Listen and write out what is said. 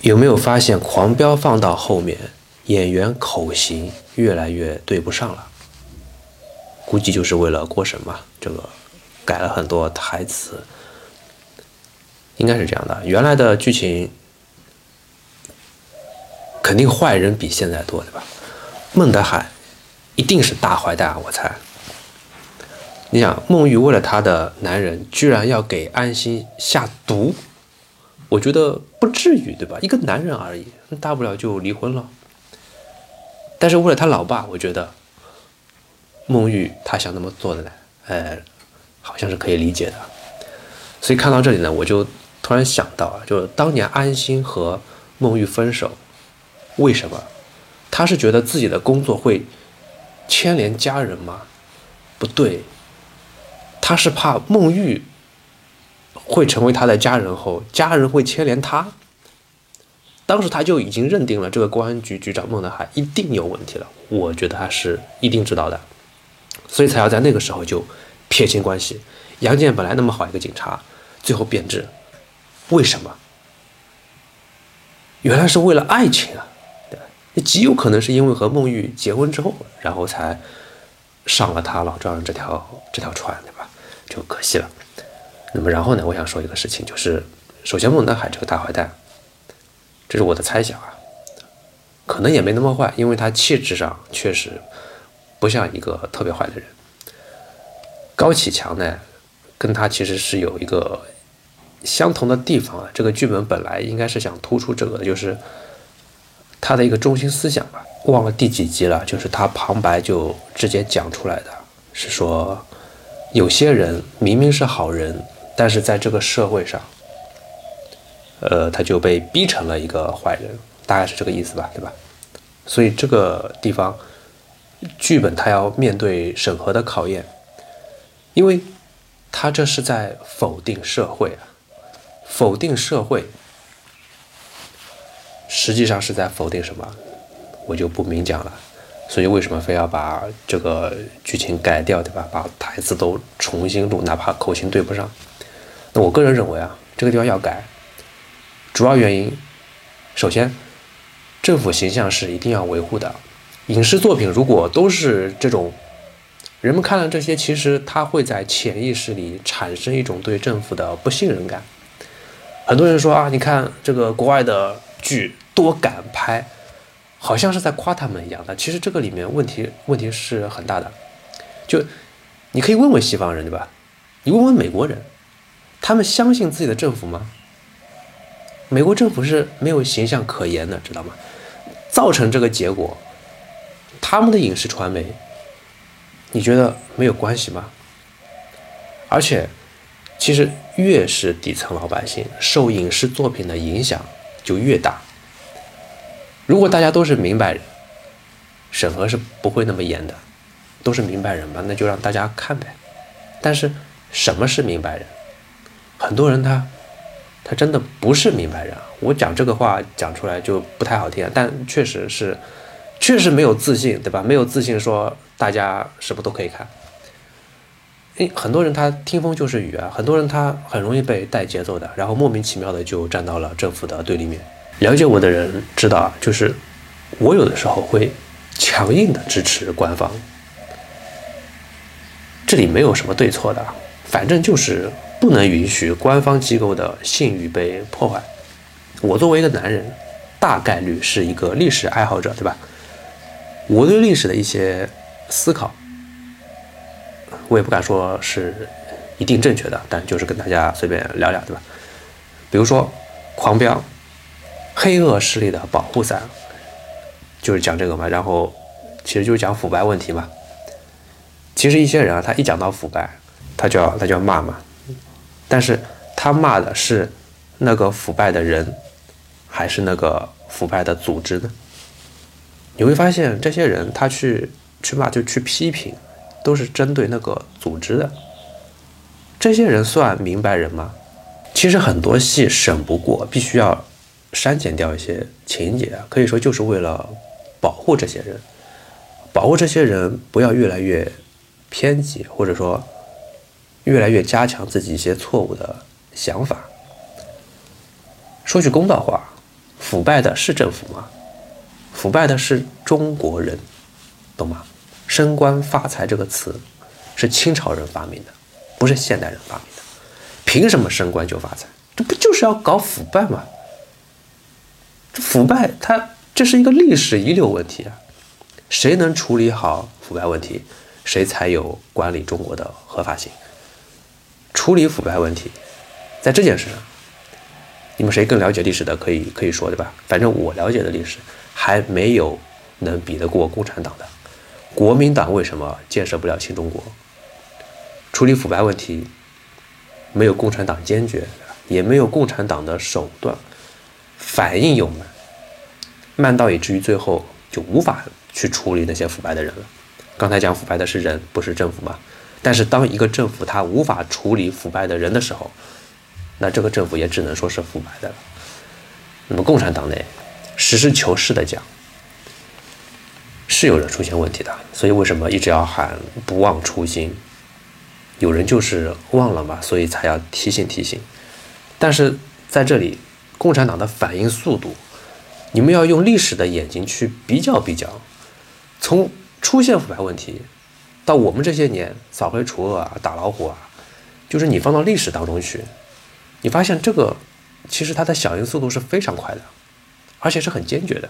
有没有发现《狂飙》放到后面，演员口型越来越对不上了？估计就是为了过审嘛，这个改了很多台词，应该是这样的。原来的剧情肯定坏人比现在多，对吧？孟德海一定是大坏蛋，我猜。你想，孟玉为了她的男人，居然要给安心下毒。我觉得不至于，对吧？一个男人而已，大不了就离婚了。但是为了他老爸，我觉得孟玉他想那么做的呢，呃，好像是可以理解的。所以看到这里呢，我就突然想到啊，就是当年安心和孟玉分手，为什么？他是觉得自己的工作会牵连家人吗？不对，他是怕孟玉。会成为他的家人后，家人会牵连他。当时他就已经认定了这个公安局局长孟德海一定有问题了。我觉得他是一定知道的，所以才要在那个时候就撇清关系。杨建本来那么好一个警察，最后变质，为什么？原来是为了爱情啊！对，极有可能是因为和孟玉结婚之后，然后才上了他老丈人这条这条船，对吧？就可惜了。那么然后呢？我想说一个事情，就是首先孟德海这个大坏蛋，这是我的猜想啊，可能也没那么坏，因为他气质上确实不像一个特别坏的人。高启强呢，跟他其实是有一个相同的地方啊。这个剧本本来应该是想突出这个的，就是他的一个中心思想吧。忘了第几集了，就是他旁白就直接讲出来的，是说有些人明明是好人。但是在这个社会上，呃，他就被逼成了一个坏人，大概是这个意思吧，对吧？所以这个地方，剧本他要面对审核的考验，因为他这是在否定社会啊，否定社会，实际上是在否定什么？我就不明讲了。所以为什么非要把这个剧情改掉，对吧？把台词都重新录，哪怕口型对不上。那我个人认为啊，这个地方要改，主要原因，首先，政府形象是一定要维护的。影视作品如果都是这种，人们看了这些，其实他会在潜意识里产生一种对政府的不信任感。很多人说啊，你看这个国外的剧多敢拍，好像是在夸他们一样的。其实这个里面问题问题是很大的。就你可以问问西方人，对吧？你问问美国人。他们相信自己的政府吗？美国政府是没有形象可言的，知道吗？造成这个结果，他们的影视传媒，你觉得没有关系吗？而且，其实越是底层老百姓，受影视作品的影响就越大。如果大家都是明白人，审核是不会那么严的，都是明白人嘛，那就让大家看呗。但是，什么是明白人？很多人他，他真的不是明白人。我讲这个话讲出来就不太好听，但确实是，确实没有自信，对吧？没有自信说大家什么都可以看。诶，很多人他听风就是雨啊，很多人他很容易被带节奏的，然后莫名其妙的就站到了政府的对立面。了解我的人知道啊，就是我有的时候会强硬的支持官方，这里没有什么对错的，反正就是。不能允许官方机构的信誉被破坏。我作为一个男人，大概率是一个历史爱好者，对吧？我对历史的一些思考，我也不敢说是一定正确的，但就是跟大家随便聊聊，对吧？比如说《狂飙》，黑恶势力的保护伞，就是讲这个嘛。然后其实就是讲腐败问题嘛。其实一些人啊，他一讲到腐败，他就要他就要骂嘛。但是他骂的是那个腐败的人，还是那个腐败的组织呢？你会发现，这些人他去去骂就去批评，都是针对那个组织的。这些人算明白人吗？其实很多戏审不过，必须要删减掉一些情节，可以说就是为了保护这些人，保护这些人不要越来越偏激，或者说。越来越加强自己一些错误的想法。说句公道话，腐败的是政府吗？腐败的是中国人，懂吗？升官发财这个词是清朝人发明的，不是现代人发明的。凭什么升官就发财？这不就是要搞腐败吗？这腐败，它这是一个历史遗留问题啊！谁能处理好腐败问题，谁才有管理中国的合法性。处理腐败问题，在这件事上，你们谁更了解历史的，可以可以说对吧？反正我了解的历史，还没有能比得过共产党的。国民党为什么建设不了新中国？处理腐败问题，没有共产党坚决，也没有共产党的手段，反应又慢，慢到以至于最后就无法去处理那些腐败的人了。刚才讲腐败的是人，不是政府嘛？但是当一个政府他无法处理腐败的人的时候，那这个政府也只能说是腐败的了。那么共产党内，实事求是的讲，是有人出现问题的。所以为什么一直要喊不忘初心？有人就是忘了嘛，所以才要提醒提醒。但是在这里，共产党的反应速度，你们要用历史的眼睛去比较比较，从出现腐败问题。到我们这些年扫黑除恶啊，打老虎啊，就是你放到历史当中去，你发现这个其实它的响应速度是非常快的，而且是很坚决的。